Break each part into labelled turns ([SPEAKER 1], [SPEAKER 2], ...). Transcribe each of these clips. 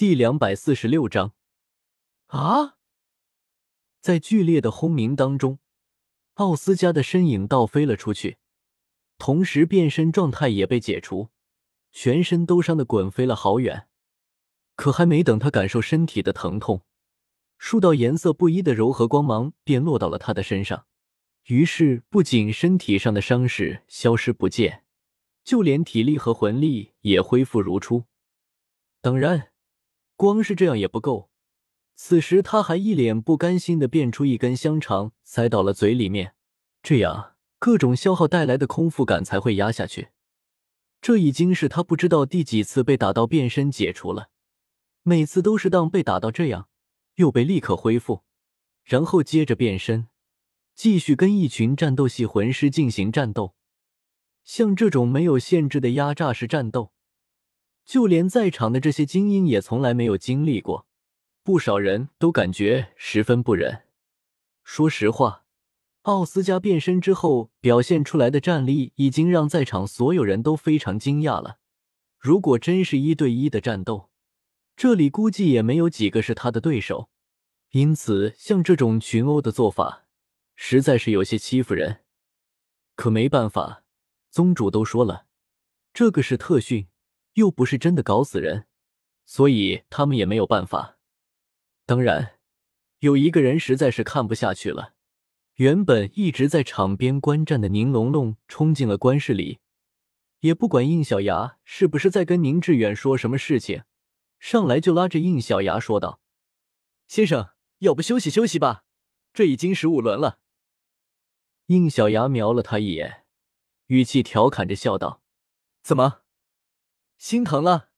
[SPEAKER 1] 第两百四十六章
[SPEAKER 2] 啊！
[SPEAKER 1] 在剧烈的轰鸣当中，奥斯加的身影倒飞了出去，同时变身状态也被解除，全身都伤的滚飞了好远。可还没等他感受身体的疼痛，数道颜色不一的柔和光芒便落到了他的身上。于是，不仅身体上的伤势消失不见，就连体力和魂力也恢复如初。当然。光是这样也不够，此时他还一脸不甘心的变出一根香肠塞到了嘴里面，这样各种消耗带来的空腹感才会压下去。这已经是他不知道第几次被打到变身解除了，每次都是当被打到这样，又被立刻恢复，然后接着变身，继续跟一群战斗系魂师进行战斗。像这种没有限制的压榨式战斗。就连在场的这些精英也从来没有经历过，不少人都感觉十分不忍。说实话，奥斯加变身之后表现出来的战力已经让在场所有人都非常惊讶了。如果真是一对一的战斗，这里估计也没有几个是他的对手。因此，像这种群殴的做法，实在是有些欺负人。可没办法，宗主都说了，这个是特训。又不是真的搞死人，所以他们也没有办法。当然，有一个人实在是看不下去了。原本一直在场边观战的宁龙龙冲进了官室里，也不管应小牙是不是在跟宁致远说什么事情，上来就拉着应小牙说道：“先生，要不休息休息吧？这已经十五轮了。”应小牙瞄了他一眼，语气调侃着笑道：“怎么？”心疼了，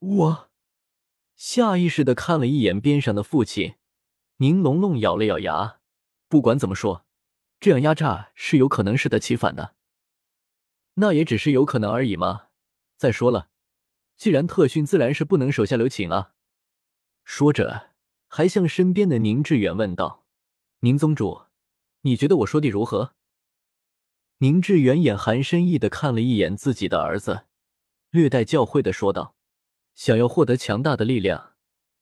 [SPEAKER 2] 我
[SPEAKER 1] 下意识的看了一眼边上的父亲宁龙龙，咬了咬牙。不管怎么说，这样压榨是有可能适得其反的。那也只是有可能而已嘛。再说了，既然特训，自然是不能手下留情啊。说着，还向身边的宁致远问道：“宁宗主，你觉得我说的如何？”宁致远眼含深意的看了一眼自己的儿子。略带教诲的说道：“想要获得强大的力量，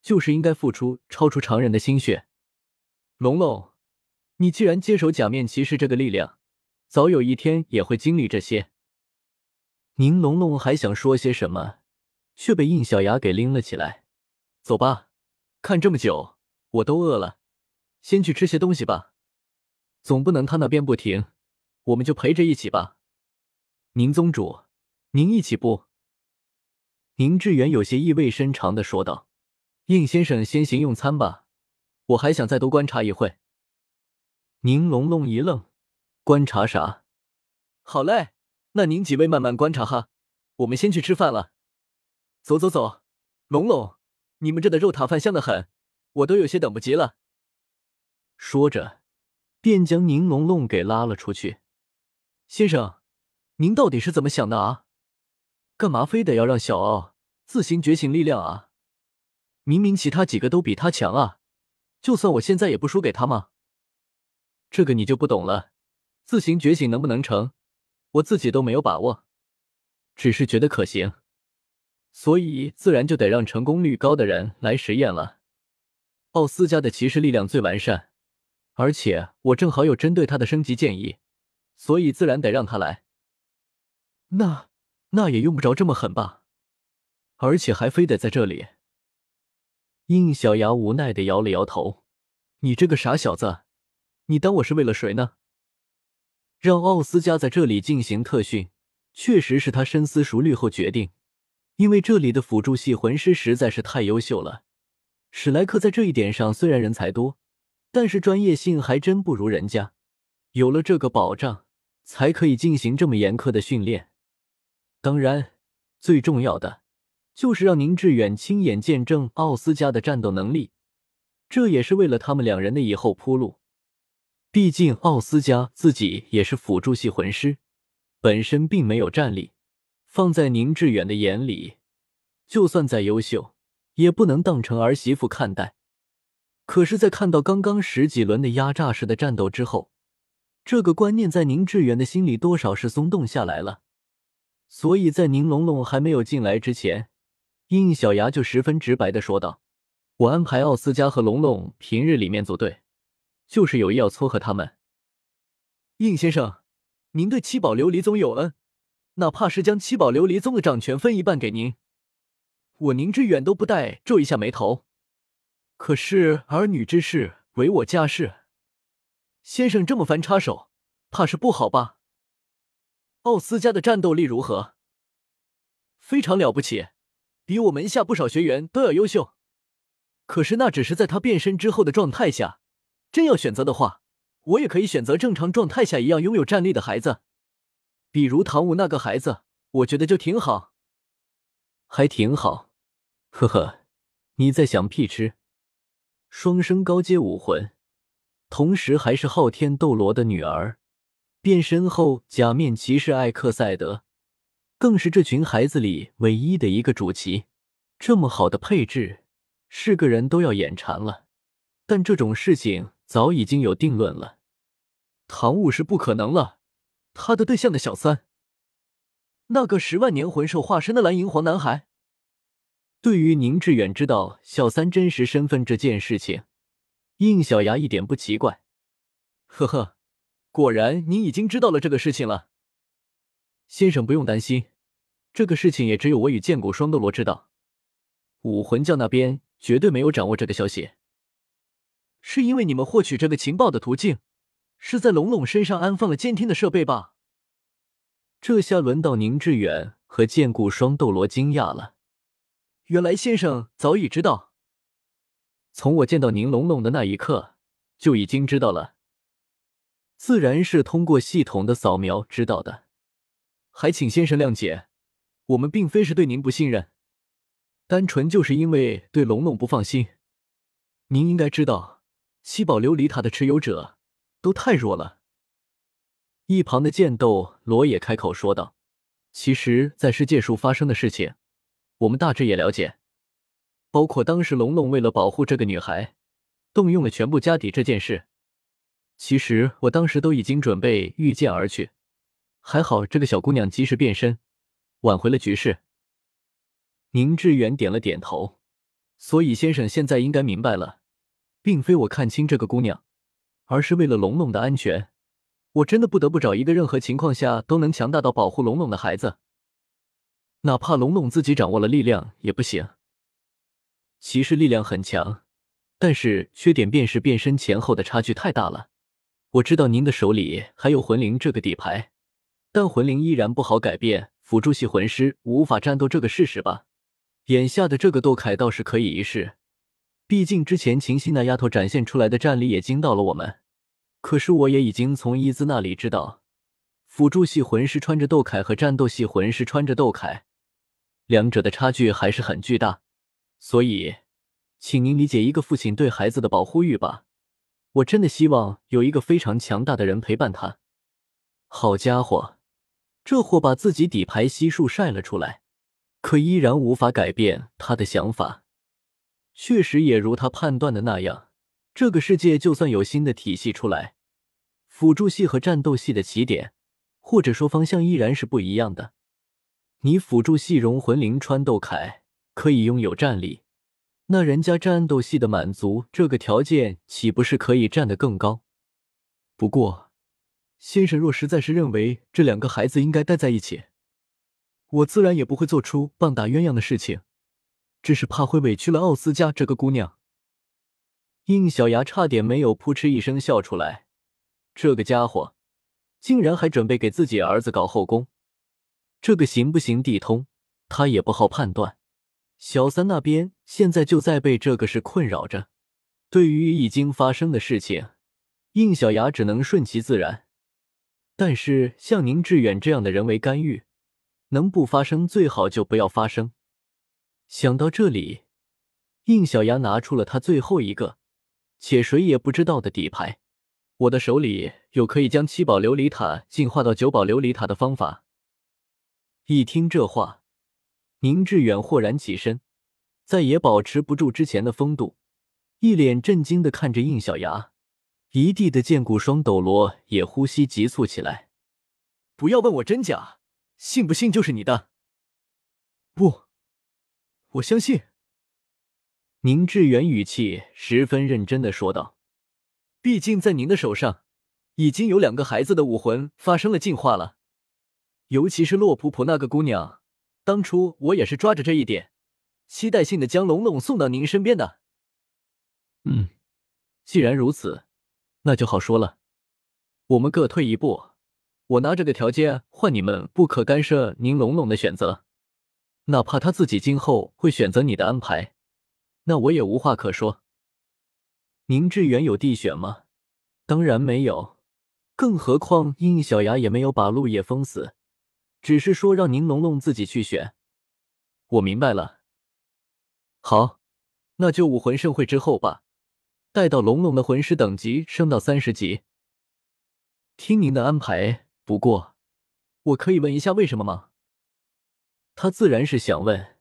[SPEAKER 1] 就是应该付出超出常人的心血。龙龙，你既然接手假面骑士这个力量，早有一天也会经历这些。”宁龙龙还想说些什么，却被应小牙给拎了起来。“走吧，看这么久，我都饿了，先去吃些东西吧。总不能他那边不停，我们就陪着一起吧。”宁宗主，您一起不？宁致远有些意味深长的说道：“应先生先行用餐吧，我还想再多观察一会。”宁龙龙一愣：“观察啥？”“好嘞，那您几位慢慢观察哈，我们先去吃饭了。”“走走走，龙龙，你们这的肉塔饭香的很，我都有些等不及了。”说着，便将宁龙龙给拉了出去。“先生，您到底是怎么想的啊？干嘛非得要让小奥？”自行觉醒力量啊！明明其他几个都比他强啊！就算我现在也不输给他吗？这个你就不懂了。自行觉醒能不能成，我自己都没有把握，只是觉得可行，所以自然就得让成功率高的人来实验了。奥斯加的骑士力量最完善，而且我正好有针对他的升级建议，所以自然得让他来。那那也用不着这么狠吧？而且还非得在这里，应小牙无奈的摇了摇头：“你这个傻小子，你当我是为了谁呢？让奥斯加在这里进行特训，确实是他深思熟虑后决定。因为这里的辅助系魂师实在是太优秀了，史莱克在这一点上虽然人才多，但是专业性还真不如人家。有了这个保障，才可以进行这么严苛的训练。当然，最重要的。”就是让宁致远亲眼见证奥斯加的战斗能力，这也是为了他们两人的以后铺路。毕竟奥斯加自己也是辅助系魂师，本身并没有战力，放在宁致远的眼里，就算再优秀，也不能当成儿媳妇看待。可是，在看到刚刚十几轮的压榨式的战斗之后，这个观念在宁致远的心里多少是松动下来了。所以在宁龙龙还没有进来之前。应小牙就十分直白的说道：“我安排奥斯加和龙龙平日里面组队，就是有意要撮合他们。”应先生，您对七宝琉璃宗有恩，哪怕是将七宝琉璃宗的掌权分一半给您，我宁致远都不带皱一下眉头。可是儿女之事，唯我家事，先生这么翻插手，怕是不好吧？奥斯加的战斗力如何？非常了不起，比我门下不少学员都要优秀。可是那只是在他变身之后的状态下，真要选择的话。我也可以选择正常状态下一样拥有战力的孩子，比如唐舞那个孩子，我觉得就挺好，还挺好。呵呵，你在想屁吃？双生高阶武魂，同时还是昊天斗罗的女儿，变身后假面骑士艾克赛德，更是这群孩子里唯一的一个主骑。这么好的配置，是个人都要眼馋了。但这种事情。早已经有定论了，唐舞是不可能了。他的对象的小三，那个十万年魂兽化身的蓝银皇男孩。对于宁致远知道小三真实身份这件事情，应小牙一点不奇怪。呵呵，果然您已经知道了这个事情了。先生不用担心，这个事情也只有我与剑骨双斗罗知道，武魂教那边绝对没有掌握这个消息。是因为你们获取这个情报的途径是在龙龙身上安放了监听的设备吧？这下轮到宁致远和剑骨双斗罗惊讶了。原来先生早已知道，从我见到宁龙龙的那一刻就已经知道了。自然是通过系统的扫描知道的，还请先生谅解，我们并非是对您不信任，单纯就是因为对龙龙不放心。您应该知道。七宝琉璃塔的持有者都太弱了。一旁的剑斗罗也开口说道：“其实，在世界树发生的事情，我们大致也了解，包括当时龙龙为了保护这个女孩，动用了全部家底这件事。其实我当时都已经准备御剑而去，还好这个小姑娘及时变身，挽回了局势。”宁致远点了点头，所以先生现在应该明白了。并非我看清这个姑娘，而是为了龙龙的安全，我真的不得不找一个任何情况下都能强大到保护龙龙的孩子，哪怕龙龙自己掌握了力量也不行。骑士力量很强，但是缺点便是变身前后的差距太大了。我知道您的手里还有魂灵这个底牌，但魂灵依然不好改变辅助系魂师无法战斗这个事实吧？眼下的这个斗铠倒是可以一试。毕竟之前秦西那丫头展现出来的战力也惊到了我们，可是我也已经从伊兹那里知道，辅助系魂师穿着斗铠和战斗系魂师穿着斗铠，两者的差距还是很巨大。所以，请您理解一个父亲对孩子的保护欲吧。我真的希望有一个非常强大的人陪伴他。好家伙，这货把自己底牌悉数晒了出来，可依然无法改变他的想法。确实也如他判断的那样，这个世界就算有新的体系出来，辅助系和战斗系的起点或者说方向依然是不一样的。你辅助系融魂灵穿斗铠可以拥有战力，那人家战斗系的满足这个条件岂不是可以站得更高？不过，先生若实在是认为这两个孩子应该待在一起，我自然也不会做出棒打鸳鸯的事情。只是怕会委屈了奥斯加这个姑娘。应小牙差点没有扑哧一声笑出来，这个家伙竟然还准备给自己儿子搞后宫，这个行不行地通，他也不好判断。小三那边现在就在被这个事困扰着。对于已经发生的事情，应小牙只能顺其自然。但是像宁致远这样的人为干预，能不发生最好就不要发生。想到这里，应小牙拿出了他最后一个，且谁也不知道的底牌。我的手里有可以将七宝琉璃塔进化到九宝琉璃塔的方法。一听这话，宁致远豁然起身，再也保持不住之前的风度，一脸震惊的看着应小牙。一地的剑骨双斗罗也呼吸急促起来。不要问我真假，信不信就是你的。不。
[SPEAKER 2] 我相信。
[SPEAKER 1] 宁致远语气十分认真的说道：“毕竟在您的手上，已经有两个孩子的武魂发生了进化了。尤其是洛普普那个姑娘，当初我也是抓着这一点，期待性的将龙龙送到您身边的。嗯，既然如此，那就好说了。我们各退一步，我拿这个条件换你们不可干涉宁龙龙的选择，哪怕他自己今后会选择你的安排。”那我也无话可说。宁致远有地选吗？当然没有，更何况应小牙也没有把陆叶封死，只是说让宁龙龙自己去选。我明白了。好，那就武魂盛会之后吧，待到龙龙的魂师等级升到三十级，听您的安排。不过，我可以问一下为什么吗？他自然是想问。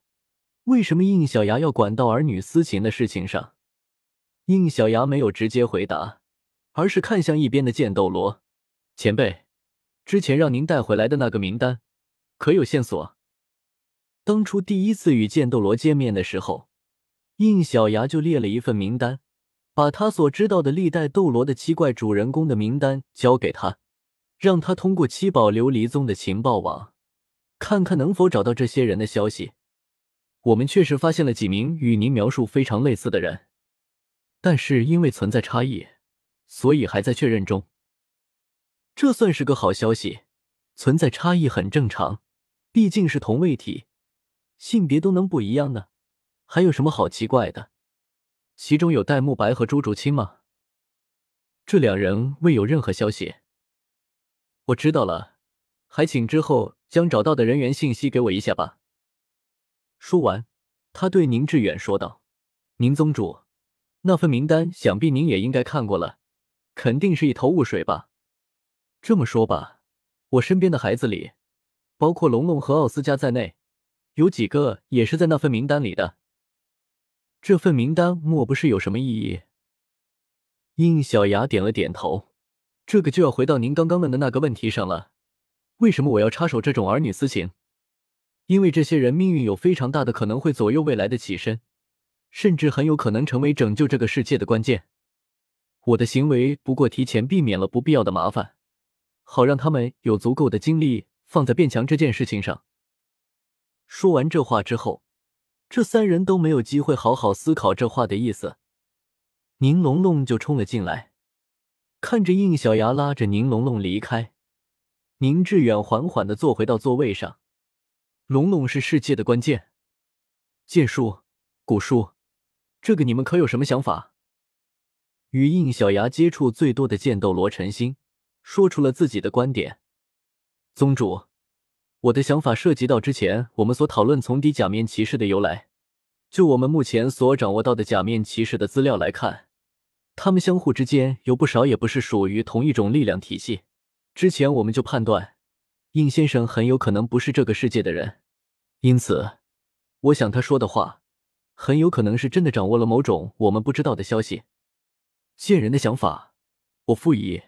[SPEAKER 1] 为什么应小牙要管到儿女私情的事情上？应小牙没有直接回答，而是看向一边的剑斗罗前辈。之前让您带回来的那个名单，可有线索？当初第一次与剑斗罗见面的时候，应小牙就列了一份名单，把他所知道的历代斗罗的七怪主人公的名单交给他，让他通过七宝琉璃宗的情报网，看看能否找到这些人的消息。我们确实发现了几名与您描述非常类似的人，但是因为存在差异，所以还在确认中。这算是个好消息，存在差异很正常，毕竟是同位体，性别都能不一样呢，还有什么好奇怪的？其中有戴沐白和朱竹清吗？这两人未有任何消息。我知道了，还请之后将找到的人员信息给我一下吧。说完，他对宁致远说道：“宁宗主，那份名单想必您也应该看过了，肯定是一头雾水吧？这么说吧，我身边的孩子里，包括龙龙和奥斯加在内，有几个也是在那份名单里的。这份名单莫不是有什么意义？”应小牙点了点头。这个就要回到您刚刚问的那个问题上了：为什么我要插手这种儿女私情？因为这些人命运有非常大的可能会左右未来的起身，甚至很有可能成为拯救这个世界的关键。我的行为不过提前避免了不必要的麻烦，好让他们有足够的精力放在变强这件事情上。说完这话之后，这三人都没有机会好好思考这话的意思。宁龙龙就冲了进来，看着应小牙拉着宁龙龙离开，宁致远缓缓的坐回到座位上。龙龙是世界的关键，剑术、古术，这个你们可有什么想法？与应小牙接触最多的剑斗罗陈星说出了自己的观点。宗主，我的想法涉及到之前我们所讨论从敌假面骑士的由来。就我们目前所掌握到的假面骑士的资料来看，他们相互之间有不少也不是属于同一种力量体系。之前我们就判断。应先生很有可能不是这个世界的人，因此，我想他说的话很有可能是真的，掌握了某种我们不知道的消息。见人的想法，我附议：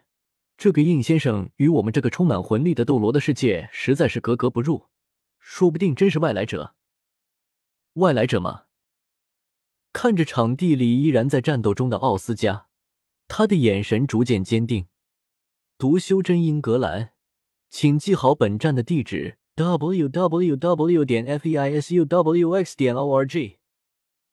[SPEAKER 1] 这个应先生与我们这个充满魂力的斗罗的世界实在是格格不入，说不定真是外来者。外来者吗？看着场地里依然在战斗中的奥斯加，他的眼神逐渐坚定。读修真英格兰。请记好本站的地址：w w w. 点 f e i s u w x. 点 o r g。